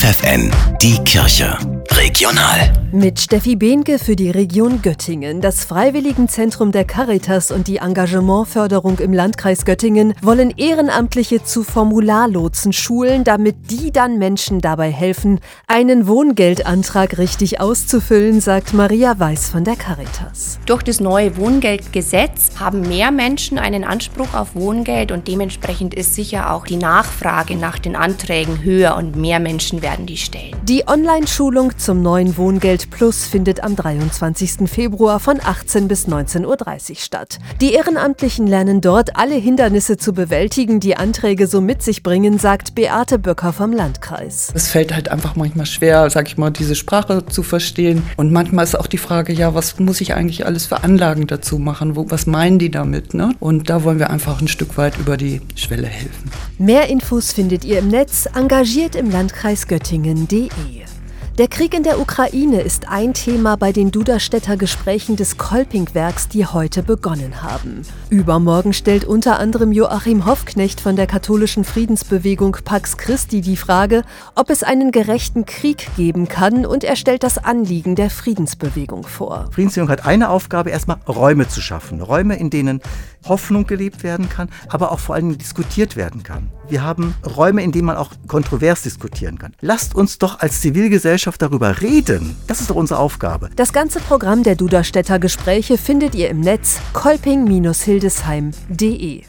FFN, die Kirche. Regional. Mit Steffi Behnke für die Region Göttingen. Das Freiwilligenzentrum der Caritas und die Engagementförderung im Landkreis Göttingen wollen Ehrenamtliche zu Formularlotsen schulen, damit die dann Menschen dabei helfen, einen Wohngeldantrag richtig auszufüllen, sagt Maria Weiß von der Caritas. Durch das neue Wohngeldgesetz haben mehr Menschen einen Anspruch auf Wohngeld und dementsprechend ist sicher auch die Nachfrage nach den Anträgen höher und mehr Menschen werden die stellen. Die Online-Schulung zum neuen Wohngeld Plus findet am 23. Februar von 18 bis 19.30 Uhr statt. Die Ehrenamtlichen lernen dort alle Hindernisse zu bewältigen, die Anträge so mit sich bringen, sagt Beate Böcker vom Landkreis. Es fällt halt einfach manchmal schwer, sag ich mal, diese Sprache zu verstehen. Und manchmal ist auch die Frage, ja, was muss ich eigentlich alles für Anlagen dazu machen? Wo, was meinen die damit? Ne? Und da wollen wir einfach ein Stück weit über die Schwelle helfen. Mehr Infos findet ihr im Netz, engagiert im Landkreis Göttingen.de. Der Krieg in der Ukraine ist ein Thema bei den Duderstädter Gesprächen des Kolpingwerks, die heute begonnen haben. Übermorgen stellt unter anderem Joachim Hoffknecht von der katholischen Friedensbewegung Pax Christi die Frage, ob es einen gerechten Krieg geben kann und er stellt das Anliegen der Friedensbewegung vor. Friedensbewegung hat eine Aufgabe, erstmal Räume zu schaffen. Räume, in denen Hoffnung gelebt werden kann, aber auch vor allem diskutiert werden kann. Wir haben Räume, in denen man auch kontrovers diskutieren kann. Lasst uns doch als Zivilgesellschaft darüber reden. Das ist doch unsere Aufgabe. Das ganze Programm der Duderstädter Gespräche findet ihr im Netz kolping-hildesheim.de.